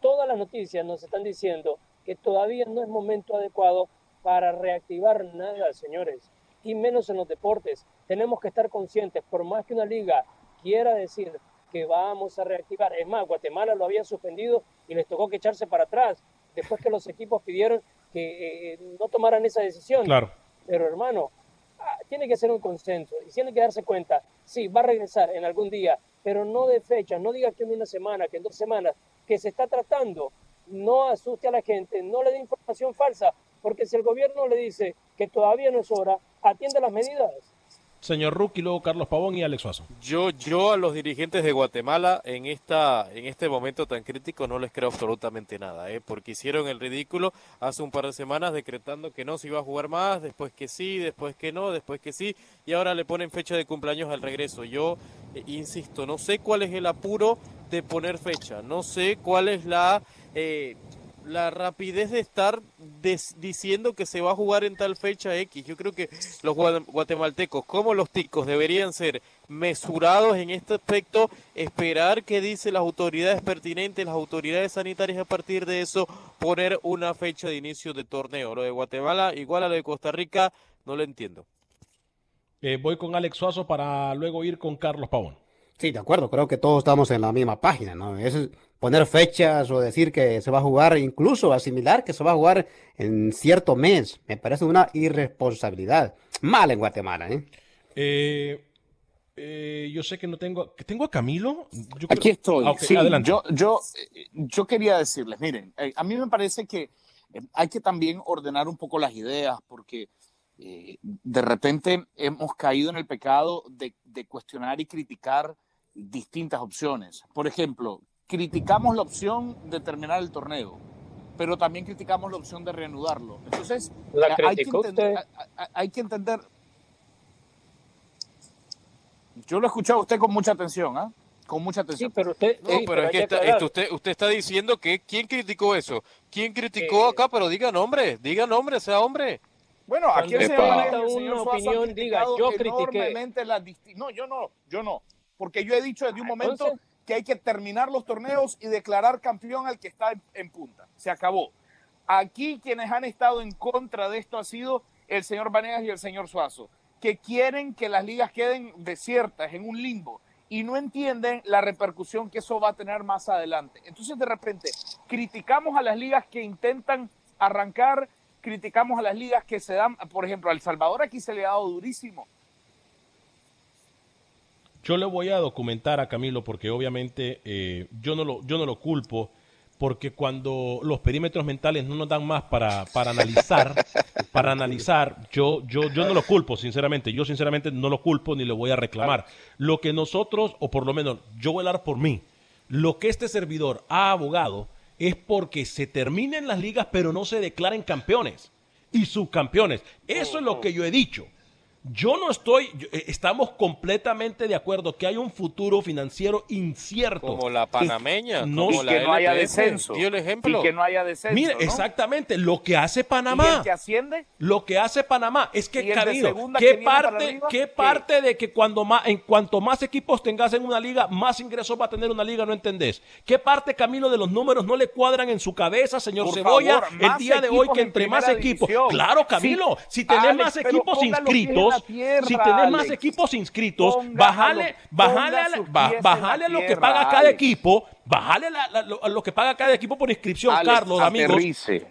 todas las noticias nos están diciendo que todavía no es momento adecuado para reactivar nada, señores, y menos en los deportes. Tenemos que estar conscientes, por más que una liga quiera decir que vamos a reactivar, es más, Guatemala lo había suspendido y les tocó que echarse para atrás, después que los equipos pidieron que eh, no tomaran esa decisión. Claro. Pero hermano, ah, tiene que ser un consenso y tiene que darse cuenta, sí, va a regresar en algún día, pero no de fecha, no diga que en una semana, que en dos semanas, que se está tratando no asuste a la gente, no le dé información falsa, porque si el gobierno le dice que todavía no es hora, atiende las medidas. Señor Rookie, luego Carlos Pavón y Alex Suazo. Yo, yo a los dirigentes de Guatemala en esta, en este momento tan crítico no les creo absolutamente nada, ¿eh? porque hicieron el ridículo hace un par de semanas decretando que no se iba a jugar más, después que sí, después que no, después que sí, y ahora le ponen fecha de cumpleaños al regreso. Yo eh, insisto, no sé cuál es el apuro de poner fecha, no sé cuál es la eh, la rapidez de estar des- diciendo que se va a jugar en tal fecha X. Yo creo que los gua- guatemaltecos, como los ticos, deberían ser mesurados en este aspecto, esperar qué dicen las autoridades pertinentes, las autoridades sanitarias, a partir de eso poner una fecha de inicio de torneo. Lo de Guatemala, igual a lo de Costa Rica, no lo entiendo. Eh, voy con Alex Suazo para luego ir con Carlos Pavón. Sí, de acuerdo, creo que todos estamos en la misma página, ¿no? Es poner fechas o decir que se va a jugar, incluso asimilar que se va a jugar en cierto mes, me parece una irresponsabilidad. Mal en Guatemala, ¿eh? Eh, eh, yo sé que no tengo. ¿que ¿Tengo a Camilo? Yo creo- Aquí estoy. Ah, Sí, adelante. yo, yo, yo quería decirles, miren, eh, a mí me parece que eh, hay que también ordenar un poco las ideas, porque eh, de repente hemos caído en el pecado de, de cuestionar y criticar distintas opciones. Por ejemplo, criticamos la opción de terminar el torneo, pero también criticamos la opción de reanudarlo. Entonces, La eh, hay, que entender, usted. hay- que entender. Yo lo he escuchado a usted con mucha atención, ¿ah? Con mucha atención. Sí, pero usted, No, pero es que está- esto usted, usted está diciendo que ¿quién criticó eso? ¿Quién criticó acá? Pero diga nombre, diga nombre, sea hombre. Bueno, aquí el señor el una han opinión, diga, yo critiqué. enormemente las disti- No, yo no, yo no. Porque yo he dicho desde un momento entonces- que hay que terminar los torneos y declarar campeón al que está en, punta. Se acabó. Aquí quienes han estado en contra de esto ha sido el señor Vanegas y el señor Suazo, que quieren que las ligas queden desiertas, en un limbo, y no entienden la repercusión que eso va a tener más adelante. Entonces, de repente, criticamos a las ligas que intentan arrancar, criticamos a las ligas que se dan, por ejemplo, a El Salvador aquí se le ha dado durísimo. Yo le voy a documentar a Camilo porque obviamente eh, yo, no lo, yo no lo culpo porque cuando los perímetros mentales no nos dan más para, para analizar, para analizar, yo, yo, yo no lo culpo, sinceramente. Yo sinceramente no lo culpo ni lo voy a reclamar. Lo que nosotros, o por lo menos yo voy a hablar por mí, lo que este servidor ha abogado es porque se terminen las ligas pero no se declaren campeones y subcampeones. Eso es lo que yo he dicho. Yo no estoy, eh, estamos completamente de acuerdo que hay un futuro financiero incierto. Como la panameña, No- como y la que no haya descenso. dio el ejemplo. Y que no haya descenso. Mire, ¿no? exactamente, lo que hace ¿Y Panamá. el que asciende? Lo que hace Panamá es ¿Y que segunda ¿qué que parte, arriba? qué ¿Qué? parte de que cuando más, en cuanto más equipos tengas en una liga, más ingresos va a tener una liga, no entendés? ¿Qué parte, Camilo, de los números no le cuadran en su cabeza, señor Por Cebolla, favor, el día de hoy que en entre más equipos? división. Claro, Camilo, Sí. si tenés Alex, más equipos ponga tierra, si tenés más Alex. equipos inscritos, Ponga bajale, a bajale, la- bajale lo que paga cada equipo, bajale la- la- lo, lo que paga cada equipo por inscripción, Alex, Carlos, amigos.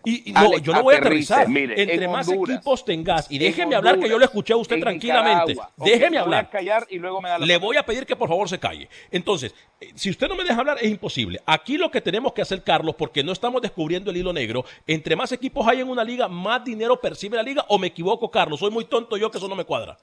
Y, no, yo no voy a aterrizar. Mire, Entre en más Honduras, equipos tengas, y déjeme hablar que yo le escuché a usted en tranquilamente. Déjeme voy hablar. a callar y luego me da la Le palabra. voy a pedir que por favor se calle. Entonces, eh, si usted no me deja hablar, es imposible. Aquí lo que tenemos que hacer, Carlos, porque no estamos descubriendo el hilo negro, entre más equipos hay en una liga, más dinero percibe la liga, o me equivoco, Carlos. Soy muy tonto yo que eso no me cuadra.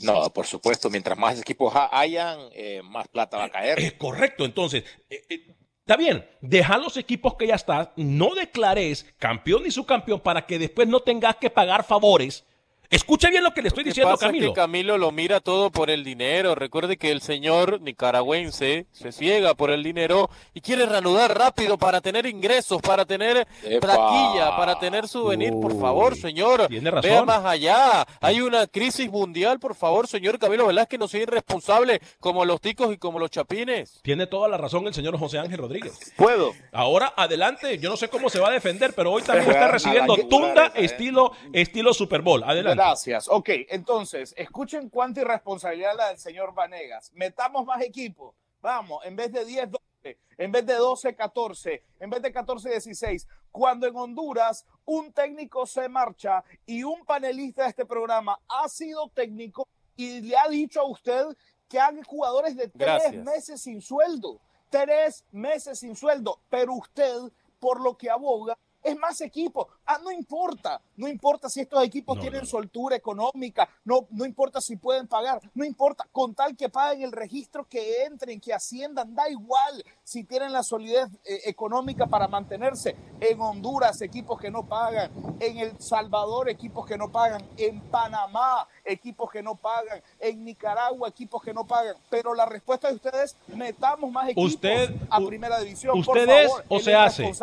No, por supuesto, mientras más equipos ha- hayan, eh, más plata va a caer. Es correcto, entonces, eh, eh, está bien, deja los equipos que ya están, no declares campeón ni subcampeón para que después no tengas que pagar favores. Escuche bien lo que le estoy Lo que diciendo, pasa es Camilo. que Camilo lo mira todo por el dinero. Recuerde que el señor nicaragüense se ciega por el dinero y quiere reanudar rápido para tener ingresos, para tener Epa. plaquilla, para tener souvenir. Por favor, señor, Tiene razón. vea más allá. Hay una crisis mundial, por favor, señor Camilo Velázquez, no sea irresponsable como los ticos y como los chapines. Tiene toda la razón el señor José Ángel Rodríguez. ¿Puedo? Ahora, adelante, yo no sé cómo se va a defender, pero hoy también está recibiendo tunda ¿eh? estilo, estilo Super Bowl. Adelante. Gracias. Ok, entonces, escuchen cuánta irresponsabilidad la del señor Vanegas. Metamos más equipos. Vamos, en vez de 10, 12, en vez de 12, 14, en vez de 14, 16. Cuando en Honduras un técnico se marcha y un panelista de este programa ha sido técnico y le ha dicho a usted que hay jugadores de tres Gracias. meses sin sueldo. Tres meses sin sueldo. Pero usted por lo que aboga es más equipos. Ah, no importa, no importa si estos equipos No, tienen no, soltura económica, no, no importa si pueden pagar, no importa, con tal que paguen el registro, que entren, que asciendan, da igual si tienen la solidez eh, económica para mantenerse. En Honduras, equipos que no pagan, en El Salvador, equipos que no pagan, en Panamá, equipos que no pagan, en Nicaragua, equipos que no pagan. Pero la respuesta de ustedes, metamos más equipos Usted- a primera división. por ¿Usted es favor. o El se hace? es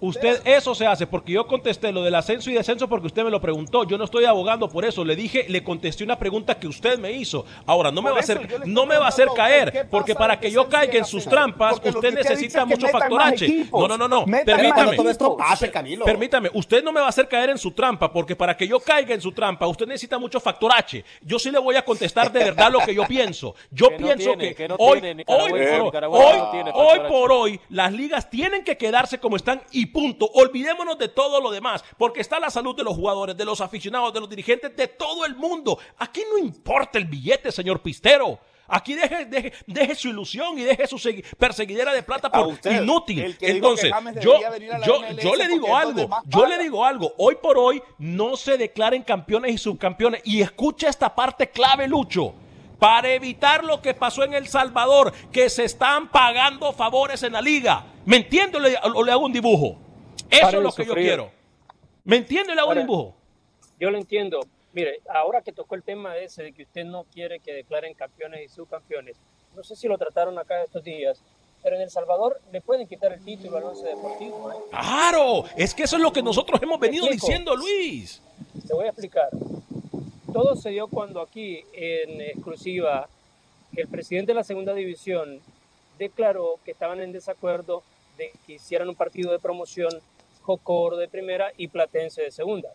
Usted eso se hace porque yo contesté lo del ascenso y descenso porque usted me lo preguntó. Yo no estoy abogando por eso. Le dije, le contesté una pregunta que usted me hizo. Ahora no me Por va a hacer, no me va a hacer caer ¿qué porque para que yo caiga en sus trampas usted necesita mucho factorache. equipos. No, no, no, no. Permítame. Permítame, usted no me va a hacer caer en su trampa, porque para que yo caiga en su trampa, usted necesita mucho factorache. Yo sí le voy a contestar de verdad lo que yo pienso. Yo Que no pienso tiene, que, que no hoy, tiene, hoy, por hoy, las ligas tienen que quedarse como están y punto. Olvidémonos de todo lo demás, porque está la salud de los jugadores, de los aficionados, de los dirigentes, de todo el mundo. Aquí no importa el billete, señor Pistero. Aquí deje, deje, deje su ilusión y deje su segui- perseguidera de plata por usted, inútil. Entonces, yo, yo, yo le digo algo, yo le digo algo. Hoy por hoy no se declaren campeones y subcampeones. Y escucha esta parte clave, Lucho. Para evitar lo que pasó en El Salvador, que se están pagando favores en la liga. ¿Me entiende o le, o le hago un dibujo? Eso es lo que yo quiero. ¿Me entiende o le hago un Ahora, dibujo? Yo lo entiendo. Mire, ahora que tocó el tema ese de que usted no quiere que declaren campeones y subcampeones, no sé si lo trataron acá estos días, pero en El Salvador le pueden quitar el título al once deportivo. ¿eh? Claro, es que eso es lo que nosotros hemos venido diciendo, Luis. Te voy a explicar. Todo se dio cuando aquí, en exclusiva, el presidente de la segunda división declaró que estaban en desacuerdo de que hicieran un partido de promoción Jocoro de primera y Platense de segunda.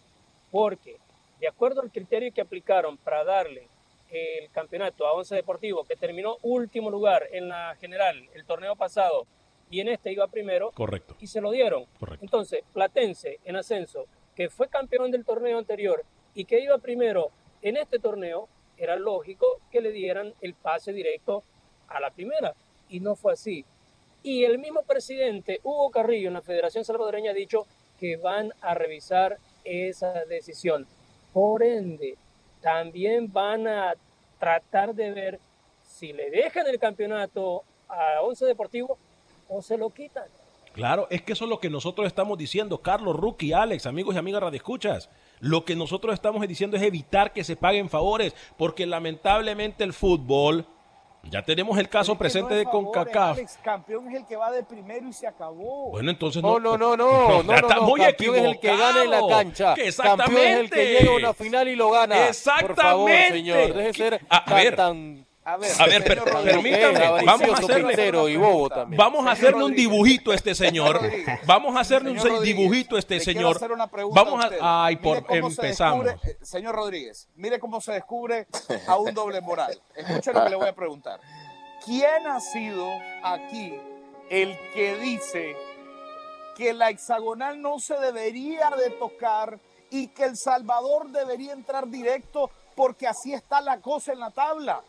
Porque, de acuerdo al criterio que aplicaron para darle el campeonato a Once Deportivo, que terminó último lugar en la general el torneo pasado y en este iba primero, Correcto. y se lo dieron. Correcto. Entonces, Platense en ascenso, que fue campeón del torneo anterior y que iba primero en este torneo, era lógico que le dieran el pase directo a la primera. Y no fue así. Y el mismo presidente, Hugo Carrillo, en la Federación Salvadoreña, ha dicho que van a revisar esa decisión. Por ende, también van a tratar de ver si le dejan el campeonato a Once Deportivo o se lo quitan. Claro, es que eso es lo que nosotros estamos diciendo, Carlos, Rookie, Alex, amigos y amigas radioescuchas. Lo que nosotros estamos diciendo es evitar que se paguen favores, porque lamentablemente el fútbol, ya tenemos el caso presente no de CONCACAF. Alex, campeón es el que va de primero y se acabó. Bueno, entonces No, no, no, no, no, está no, no, muy campeón es el que gana en la cancha. Que Campeón es el que llega a una final y lo gana. Exactamente. Por favor, señor, deje de ser A- a tan, ver. tan A ver, A ver, per- permítame, vamos a hacerle- y bobo también. Vamos a hacerle un dibujito a este señor. Vamos a hacerle un Señor dibujito a este señor. hacer una pregunta Vamos a. Ay, por se empezamos. descubre- eh, señor Rodríguez, mire cómo se descubre a un doble moral. Escuche lo que le voy a preguntar. ¿Quién ha sido aquí el que dice que la hexagonal no se debería de tocar y que El Salvador debería entrar directo porque así está la cosa en la tabla?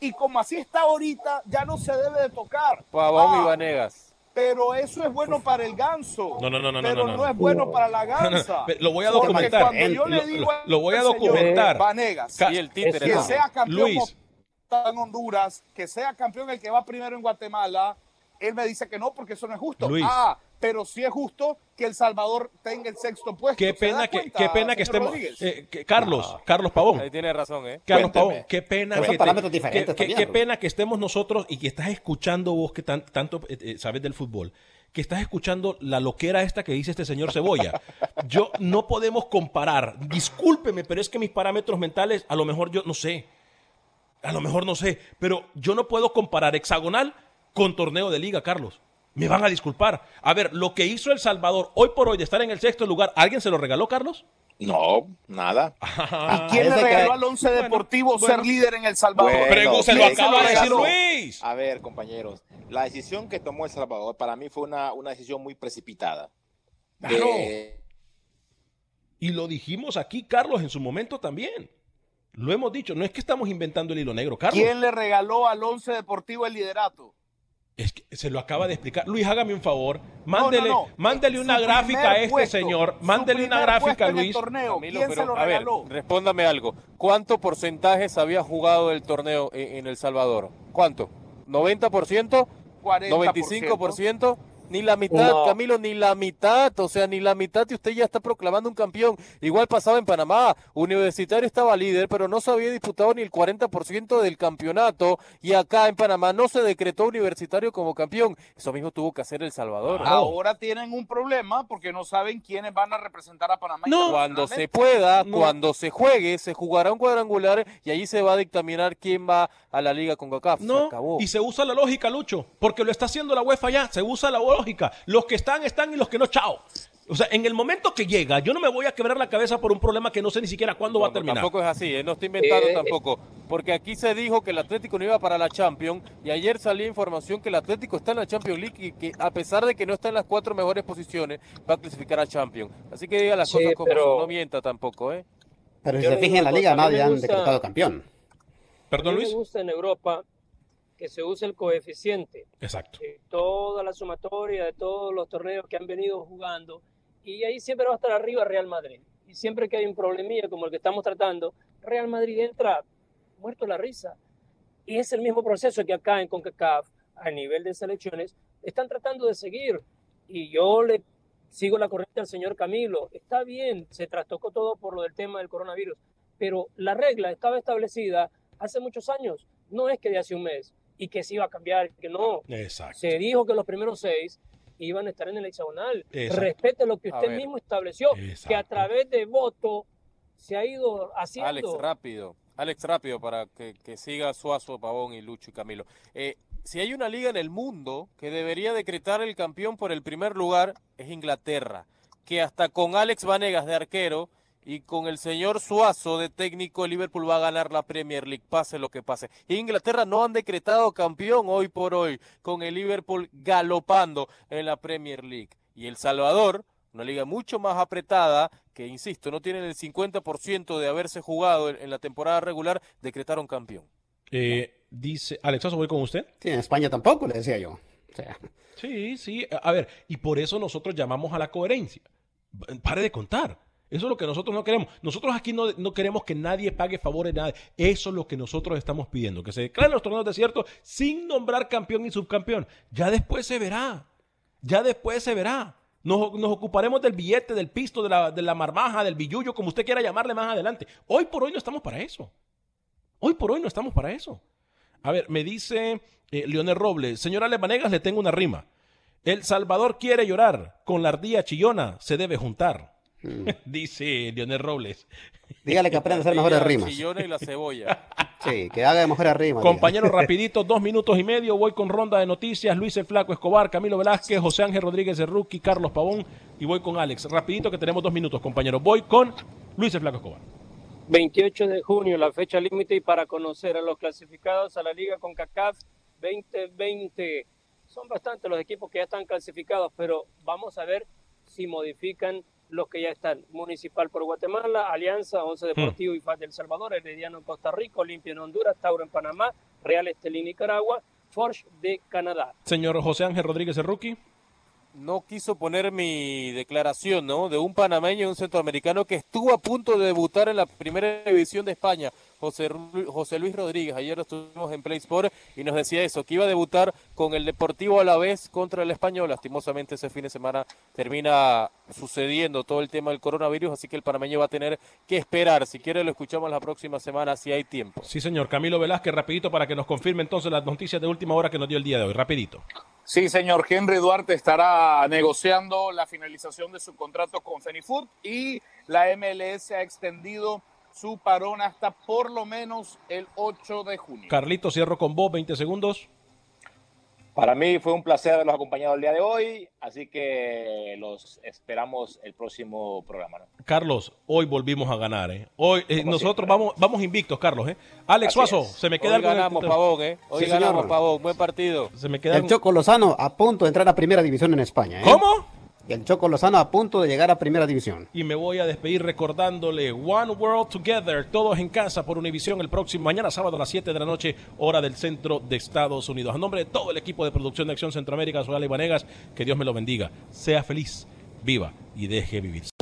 Y como así está ahorita, ya no se debe de tocar. Pavón Ah, y Vanegas. pero eso es bueno para el ganso. No, no, no, no, Pero no, no, no. es bueno para la gansa. Lo voy a Porque documentar. cuando yo le Lo- digo lo- lo voy a documentar. Vanegas, Y el títere que sea campeón Luis. en Honduras, que sea campeón el que va primero en Guatemala, él me dice que no, porque eso no es justo. Luis. Ah, pero sí es justo que El Salvador tenga el sexto puesto. Qué ¿Se pena que, cuenta, qué pena que estemos. Eh, que- Carlos, Carlos Pavón. Ahí tiene razón, ¿eh? Carlos Cuénteme. Pavón, qué pena que, te- también, qué pena que estemos nosotros y que estás escuchando vos que tan- tanto eh, eh, sabes del fútbol, que estás escuchando la loquera esta que dice este señor Cebolla. Yo no podemos comparar, discúlpeme, pero es que mis parámetros mentales, a lo mejor yo no sé, a lo mejor no sé, pero yo no puedo comparar hexagonal con torneo de liga, Carlos. Me van a disculpar. A ver, lo que hizo El Salvador hoy por hoy de estar en el sexto lugar, ¿alguien se lo regaló, Carlos? No, nada. ¿Y quién le regaló que- al Once Bueno, Deportivo bueno. ser líder en El Salvador? Bueno, Prego, se lo ¿quién acaba de decir? Luis. A ver, compañeros, la decisión que tomó El Salvador para mí fue una, una decisión muy precipitada. Claro. Eh, Y lo dijimos aquí, Carlos, en su momento también. Lo hemos dicho, no es que estamos inventando el hilo negro, Carlos. ¿Quién le regaló al Once Deportivo el liderato? Es que se lo acaba de explicar. Luis, hágame un favor. Mándele, no, no. mándele una gráfica a este puesto, señor. Mándele una gráfica, puesto en el Luis. torneo. Camilo, ¿Quién pero, se lo a ver, respóndame algo. ¿Cuánto porcentaje se había jugado el torneo en, en El Salvador? ¿Cuánto? ¿90%? 40%. ¿95%? Ni la mitad, No. Camilo, ni la mitad. O sea, ni la mitad y usted ya está proclamando un campeón. Igual pasaba en Panamá. Universitario estaba líder, pero no se había disputado ni el 40% del campeonato. Y acá en Panamá no se decretó Universitario como campeón. Eso mismo tuvo que hacer El Salvador. Ahora tienen un problema porque no saben quiénes van a representar a Panamá. Cuando se pueda, No. cuando se juegue, se jugará un cuadrangular y allí se va a dictaminar quién va a la liga con CACAF. Se No, acabó. y se usa la lógica, Lucho, porque lo está haciendo la UEFA ya, se usa la lógica. Los que están, están y los que no, chao. O sea, en el momento que llega, yo no me voy a quebrar la cabeza por un problema que no sé ni siquiera cuándo va a terminar. Tampoco es así, ¿eh? no estoy inventando Eh, tampoco. Porque aquí se dijo que el Atlético no iba para la Champions y ayer salía información que el Atlético está en la Champions League y que a pesar de que no está en las cuatro mejores posiciones, va a clasificar a Champions. Así que diga las Sí, cosas como pero- son, no mienta tampoco, ¿eh? Pero si Yo se fijan en la liga, nadie han decretado campeón. Perdón, Luis. me gusta en Europa que se use el coeficiente Exacto. de toda la sumatoria de todos los torneos que han venido jugando y ahí siempre va a estar arriba Real Madrid. Y siempre que hay un problemilla como el que estamos tratando, Real Madrid entra muerto la risa. Y es el mismo proceso que acá en CONCACAF, a nivel de selecciones, están tratando de seguir. Y yo le sigo la corriente al señor Camilo. Está bien, se trastocó todo por lo del tema del coronavirus, pero la regla estaba establecida hace muchos años. No es que de hace un mes y que se iba a cambiar, que no. Exacto. Se dijo que los primeros seis iban a estar en el hexagonal. Exacto. Respete lo que usted mismo estableció, que a través de voto se ha ido haciendo. Alex, rápido. Alex, rápido para que, que siga Suazo, Pavón y Lucho y Camilo. Eh, si hay una liga en el mundo que debería decretar el campeón por el primer lugar, es Inglaterra. Que hasta con Alex Vanegas de arquero y con el señor Suazo de técnico, el Liverpool va a ganar la Premier League, pase lo que pase. Inglaterra no han decretado campeón hoy por hoy, con el Liverpool galopando en la Premier League. Y El Salvador, una liga mucho más apretada, que insisto, no tienen el 50% de haberse jugado en, en la temporada regular, decretaron campeón. Eh, dice, Alex, ¿voy con usted? Sí, en España tampoco, le decía yo. O sea, Sí, sí. A ver, y por eso nosotros llamamos a la coherencia. Pare de contar. Eso es lo que nosotros no queremos. Nosotros aquí no, no queremos que nadie pague favores a nadie. Eso es lo que nosotros estamos pidiendo. Que se declaren los torneos desiertos sin nombrar campeón y subcampeón. Ya después se verá. Ya después se verá. Nos, nos ocuparemos del billete, del pisto, de la, de la marmaja, del billullo, como usted quiera llamarle más adelante. Hoy por hoy no estamos para eso. Hoy por hoy no estamos para eso. A ver, me dice eh, Leonel Robles, señora Lemanegas, le tengo una rima. El Salvador quiere llorar, con la ardilla chillona se debe juntar. dice Leonel Robles. dígale que aprenda a hacer mejores rimas. y la cebolla. Sí, que haga mejores rimas. Compañero, rapidito, dos minutos y medio. Voy con ronda de noticias. Luis el Flaco Escobar, Camilo Velázquez, José Ángel Rodríguez de Rookie, Carlos Pavón. Y voy con Alex. Rapidito que tenemos dos minutos, compañero. Voy con Luis el Flaco Escobar. 28 de junio, la fecha límite y para conocer a los clasificados a la Liga CONCACAF 2020. Son bastantes los equipos que ya están clasificados, pero vamos a ver si modifican los que ya están. Municipal por Guatemala, Alianza, Once Deportivo y FAS del Salvador, Herediano en Costa Rica, Olimpia en Honduras, Tauro en Panamá, Real Estelí Nicaragua, Forge de Canadá. Señor José Ángel Rodríguez Rookie. no quiso poner mi declaración, ¿no? De un panameño y un centroamericano que estuvo a punto de debutar en la primera división de España, José, José Luis Rodríguez. Ayer lo estuvimos en Play Sport y nos decía eso, que iba a debutar con el Deportivo a la vez contra el Español. Lastimosamente ese fin de semana termina sucediendo todo el tema del coronavirus, así que el panameño va a tener que esperar. Si quiere lo escuchamos la próxima semana, si hay tiempo. Sí, señor. Camilo Velázquez, rapidito para que nos confirme entonces las noticias de última hora que nos dio el día de hoy. Rapidito. Sí, señor. Henry Duarte estará negociando la finalización de su contrato con Fenifood y la MLS ha extendido su parón hasta por lo menos el 8 de junio. Carlito, cierro con vos, 20 segundos. Para mí fue un placer haberlos acompañado el día de hoy, así que los esperamos el próximo programa. ¿no? Carlos, hoy volvimos a ganar, ¿eh? Hoy eh, nosotros siempre. vamos, vamos invictos, Carlos, ¿eh? Alex Así Suazo, es. se me queda Hoy el ganamos, tintero. Pavón, ¿eh? Hoy Sí, ganamos, señor. Pavón. Buen partido. Se me queda El Choco Lozano a punto de entrar a primera división en España. ¿eh? ¿Cómo? El Choco Lozano a punto de llegar a Primera División. Y me voy a despedir recordándole One World Together, todos en casa por Univisión el próximo mañana sábado a las 7 de la noche, hora del centro de Estados Unidos. A nombre de todo el equipo de producción de Acción Centroamérica, soy Ale Vanegas, que Dios me lo bendiga. Sea feliz, viva y deje vivir.